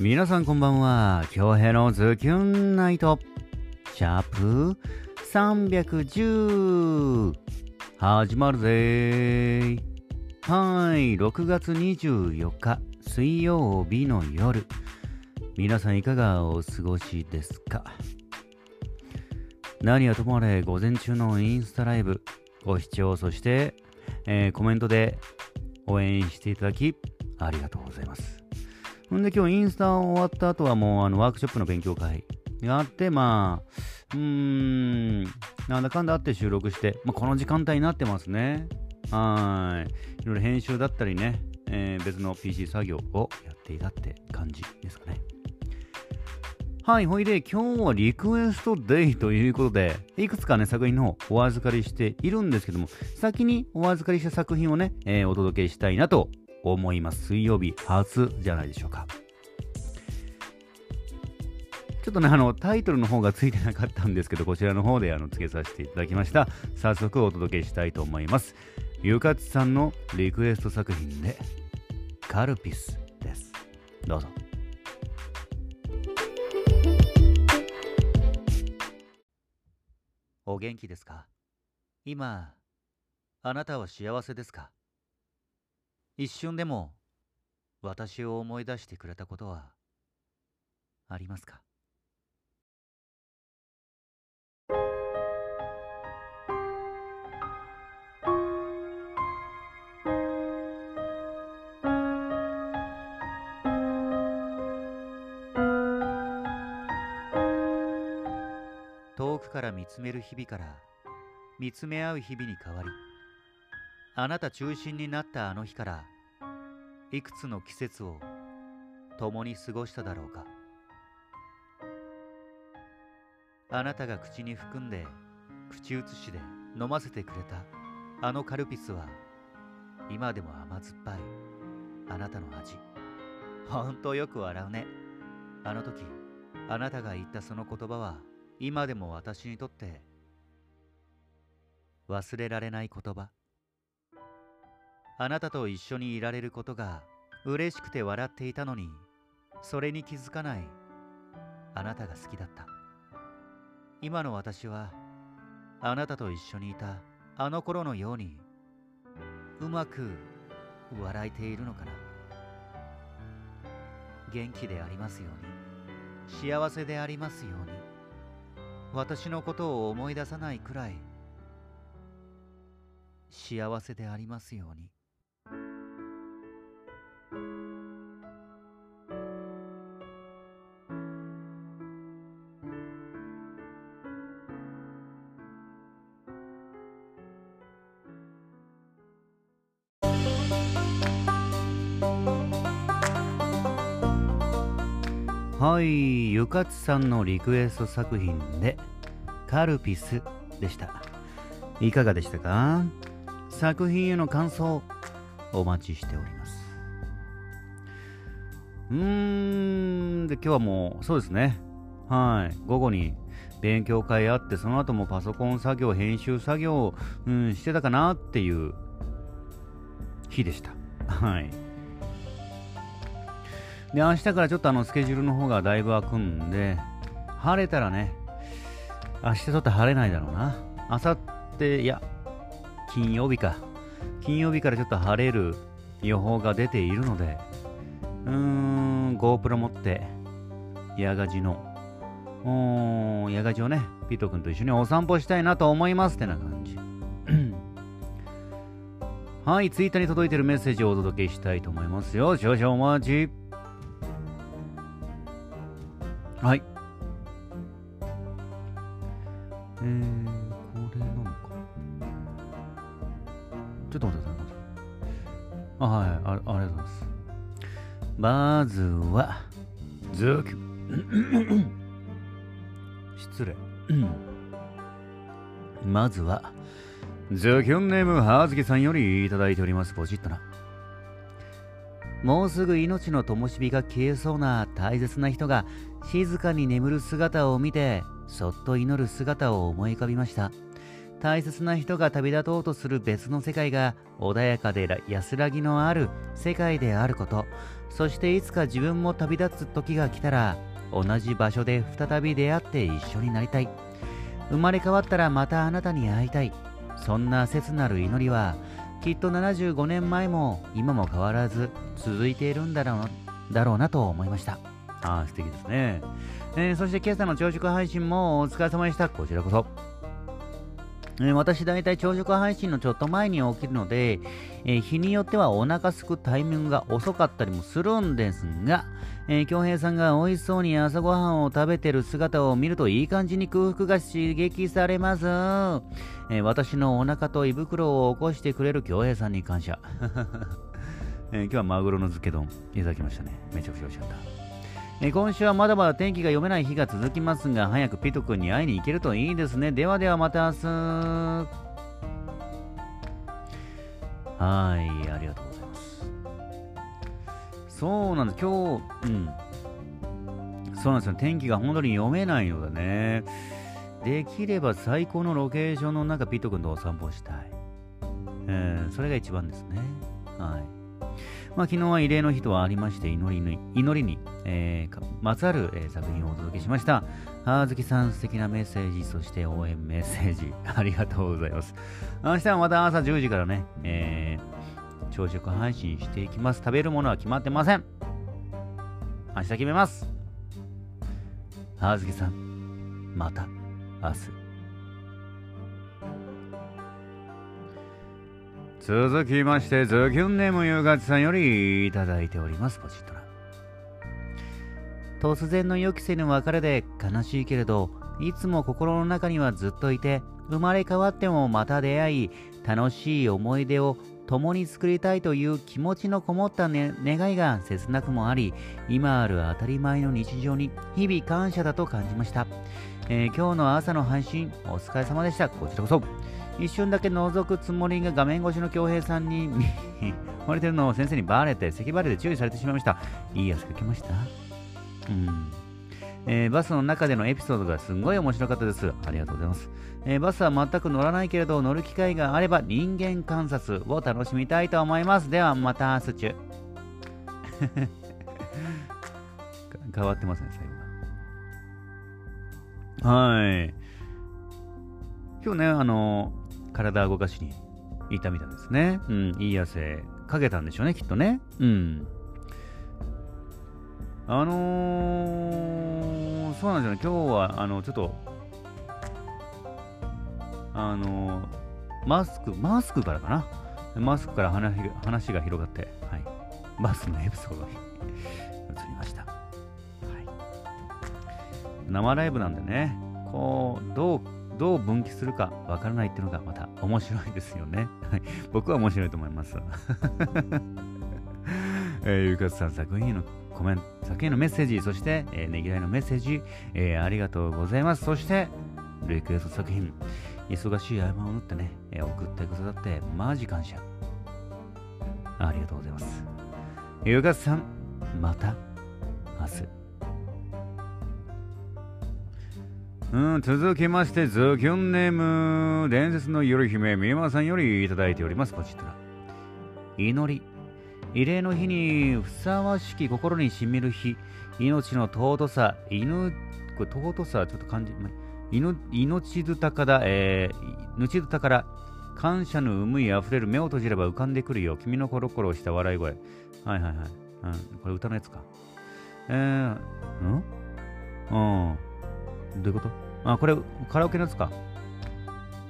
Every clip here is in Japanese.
皆さんこんばんは。京平のズキュンナイト。シャープ310始まるぜー。はい、6月24日水曜日の夜。皆さんいかがお過ごしですか？何はともあれ午前中のインスタライブご視聴そして、えーコメントで応援していただきありがとうございます。ほんで今日インスタ終わった後はもうあのワークショップの勉強会があって、まあ、うーん、なんだかんだあって収録して、まあ、この時間帯になってますね。はい。いろいろ編集だったりね、えー別の PC 作業をやっていたって感じですかね。はい、ほいで今日はリクエストデイということで、いくつかね、作品の方お預かりしているんですけども、先にお預かりした作品をね、えーお届けしたいなと思います。水曜日初じゃないでしょうか。ちょっとね、あの、タイトルの方がついてなかったんですけど、こちらの方であの付けさせていただきました。早速お届けしたいと思います。ゆかつさんのリクエスト作品で、カルピスです。どうぞ。お元気ですか？今、あなたは幸せですか？一瞬でも私を思い出してくれたことはありますか？遠くから見つめる日々から見つめ合う日々に変わりあなた中心になったあの日からいくつの季節を共に過ごしただろうか。あなたが口に含んで口移しで飲ませてくれたあのカルピスは今でも甘酸っぱい。あなたの味。ほんとよく笑うね。あの時あなたが言ったその言葉は今でも私にとって忘れられない言葉。あなたと一緒にいられることが嬉しくて笑っていたのにそれに気づかない。あなたが好きだった。今の私はあなたと一緒にいたあの頃のようにうまく笑えているのかな。元気でありますように幸せでありますように私のことを思い出さないくらい幸せでありますように。はい、ゆかつさんのリクエスト作品で、カルピスでした。いかがでしたか？作品への感想、お待ちしております。うーん、で、今日はもう、そうですね。はい、午後に勉強会あって、その後もパソコン作業、編集作業、うん、してたかなっていう日でした。はい。で、明日からちょっとあのスケジュールの方がだいぶ空くんで、晴れたらね、明日ちょっと晴れないだろうな。明後日、いや、金曜日か。金曜日からちょっと晴れる予報が出ているので、うーん、GoPro 持って、ヤガジの、おーヤガジをね、ピート君と一緒にお散歩したいなと思いますってな感じ。はい、ツイッターに届いてるメッセージをお届けしたいと思いますよ。少々お待ち。はい。えー、これなのか。ちょっと待ってください。あ、はい、ああありがとうございます。まずは、ズーキュ 失礼。まずは、ズキュンネームはずきさんよりいただいております。ポチッとな。もうすぐ命の灯火が消えそうな大切な人が静かに眠る姿を見てそっと祈る姿を思い浮かびました。大切な人が旅立とうとする別の世界が穏やかで安らぎのある世界であること。そしていつか自分も旅立つ時が来たら同じ場所で再び出会って一緒になりたい。生まれ変わったらまたあなたに会いたい。そんな切なる祈りはきっと75年前も今も変わらず続いているんだろうだろうなと思いました。ああ素敵ですね、えー、そして今朝の朝食配信もお疲れ様でした。こちらこそ。え、私大体朝食配信のちょっと前に起きるので、えー、日によってはお腹すくタイミングが遅かったりもするんですが、えー、京平さんが美味しそうに朝ごはんを食べてる姿を見るといい感じに空腹が刺激されます。えー、私のお腹と胃袋を起こしてくれる京平さんに感謝。え、今日はマグロの漬け丼いただきましたね。めちゃくちゃ美味しかった。え今週はまだまだ天気が読めない日が続きますが、早くピト君に会いに行けるといいですね。ではではまた明日。はい、ありがとうございますそうなんです、今日、うん。そうなんですよ、天気が本当に読めないのでね。できれば最高のロケーションの中、ピット君とお散歩したい。えー、それが一番ですね。はい。まあ、昨日は慰霊の日とはありまして、祈りに、祈りに、えー、まつわる、えー、作品をお届けしました。はずきさん、素敵なメッセージ、そして応援メッセージ、ありがとうございます。明日はまた朝10時からね、えー、朝食配信していきます。食べるものは決まってません。明日決めます。はずきさん、また明日。続きまして、ズキュンネームゆうがちさんよりいただいております。ポチッとな。突然の予期せぬ別れで悲しいけれど、いつも心の中にはずっといて、生まれ変わってもまた出会い、楽しい思い出を共に作りたいという気持ちのこもった、ね、願いが切なくもあり今ある当たり前の日常に日々感謝だと感じました、えー、今日の朝の配信お疲れ様でした。こちらこそ。一瞬だけ覗くつもりが画面越しの恭平さんに 惚れてるのを先生にバレて咳バレで注意されてしまいました。いい汗かきました。うん。えー、バスの中でのエピソードがすごい面白かったです。ありがとうございます。えー、バスは全く乗らないけれど、乗る機会があれば人間観察を楽しみたいと思います。ではまた、スチュ。変わってますね、最後は。はい。今日ね、あの、体動かしに行ったみたいですね。うん、いい汗かけたんでしょうね、きっとね。うん。あのー、そうなんですよね、今日は、あの、ちょっと、あのー、マスク、マスクからかな。マスクから話話が広がって、はい、バスクのエピソードに移りました。はい、生ライブなんでね、こう、どう、どう分岐するかわからないっていうのがまた面白いですよね。僕は面白いと思います。えー、ゆかつさん作品のコメント、作品へのメッセージ、そして、えー、ねぎらいのメッセージ、えー、ありがとうございます。そして、リクエスト作品、忙しい合間を縫ってね、えー、送ってくださって、マジ感謝。ありがとうございます。ゆかさん、また、明日。うん、続きまして、ズキュンネーム、伝説の夜姫、みまさんよりいただいております。こちら。祈り。慰霊の日にふさわしき心にしみる日、命の尊さ、犬、これ尊さ、ちょっと感じ、命ずたから、えー、ぬちずたから、感謝の思いあふれる目を閉じれば浮かんでくるよ。君のコロコロした笑い声。はいはいはい。うん、これ歌のやつか。えー、ん？うん。どういうこと？あ、これカラオケのやつか。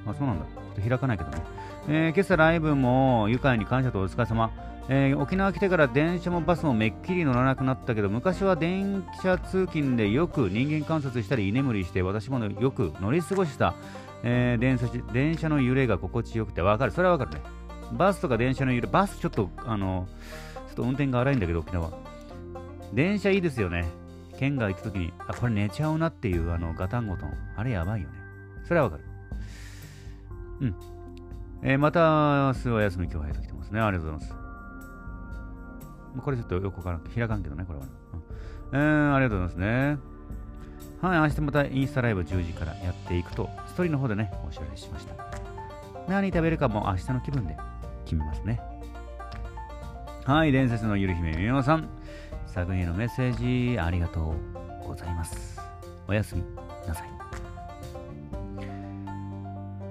あ、そうなんだ。ちょっと開かないけどね。えー、今朝ライブも愉快に感謝とお疲れ様。えー、沖縄来てから電車もバスもめっきり乗らなくなったけど昔は電車通勤でよく人間観察したり居眠りして私もよく乗り過ごした、えー、電車電車の揺れが心地よくてわかる。それはわかるね。バスとか電車の揺れバスちょっとあのちょっと運転が荒いんだけど沖縄。電車いいですよね。県外行った時にあこれ寝ちゃうなっていうあのガタンゴトン。あれやばいよね。それはわかる。うん。えー、また明日は休み今日入ってきてますね。ありがとうございます。これちょっとよくわからん、開かんけどね、これは、ねうん。ありがとうございますね。はい、明日またインスタライブ10時からやっていくと、ストーリーの方でね、お知らせしました。何食べるかも明日の気分で決めますね。はい、伝説のゆる姫みおさん、作品へのメッセージありがとうございます。おやすみなさい。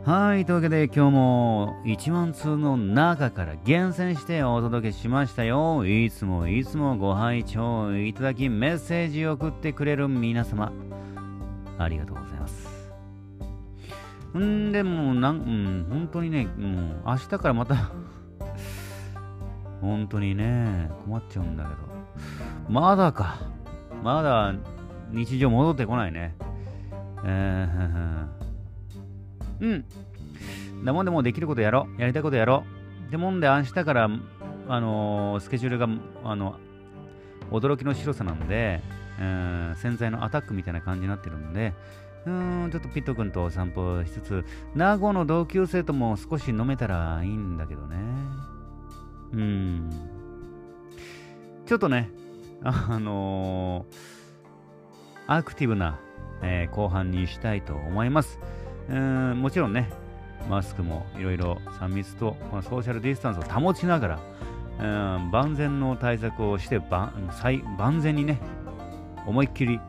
はい、というわけで今日も1万通の中から厳選してお届けしましたよ。いつもいつもご拝聴いただきメッセージを送ってくれる皆様、ありがとうございます。んでもなん、うん、本当にね、もう明日からまた 本当にね、困っちゃうんだけど。まだか。まだ日常戻ってこないね。えー、うん。だもんでもうできることやろう。やりたいことやろう。でもんで明日から、あのースケジュールが、あの、驚きの白さなので、うん潜在のアタックみたいな感じになってるので、うん、ちょっとピット君とお散歩しつつ、名護の同級生とも少し飲めたらいいんだけどね。うん。ちょっとね、あのーアクティブな、えー後半にしたいと思います。うんもちろんね、マスクもいろいろ3密とこのソーシャルディスタンスを保ちながら、うん万全の対策をしてば最万全にね、思いっきり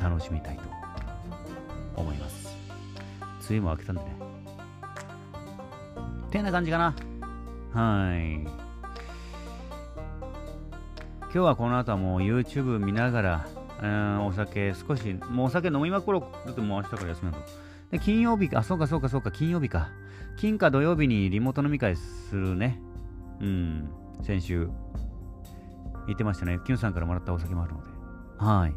楽しみたいと思います。梅雨も明けたんでね。てな感じかな。はい。今日はこの後はもう YouTube 見ながら、うんお酒少し、もうお酒飲みまくろう。だってもう明日から休みだ。で、金曜日か、あ、そうかそうかそうか、金曜日か。金か土曜日にリモート飲み会するね。うん、先週言ってましたね。キュンさんからもらったお酒もあるので。はい。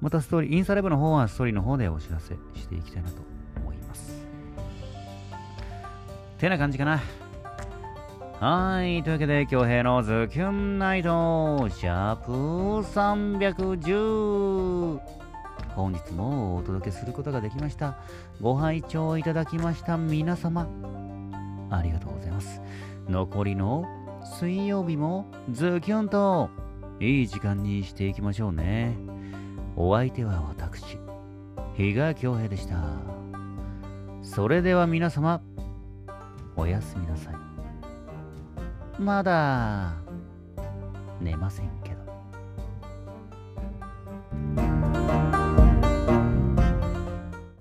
またストーリー、インスタライブの方はストーリーの方でお知らせしていきたいなと思います。てな感じかな。はい。というわけで、京平のズキュンナイト、シャープ310。本日もお届けすることができました。ご拝聴いただきました皆様、ありがとうございます。残りの水曜日もズキュンといい時間にしていきましょうね。お相手は私、比嘉恭平でした。それでは皆様、おやすみなさい。まだ寝ません。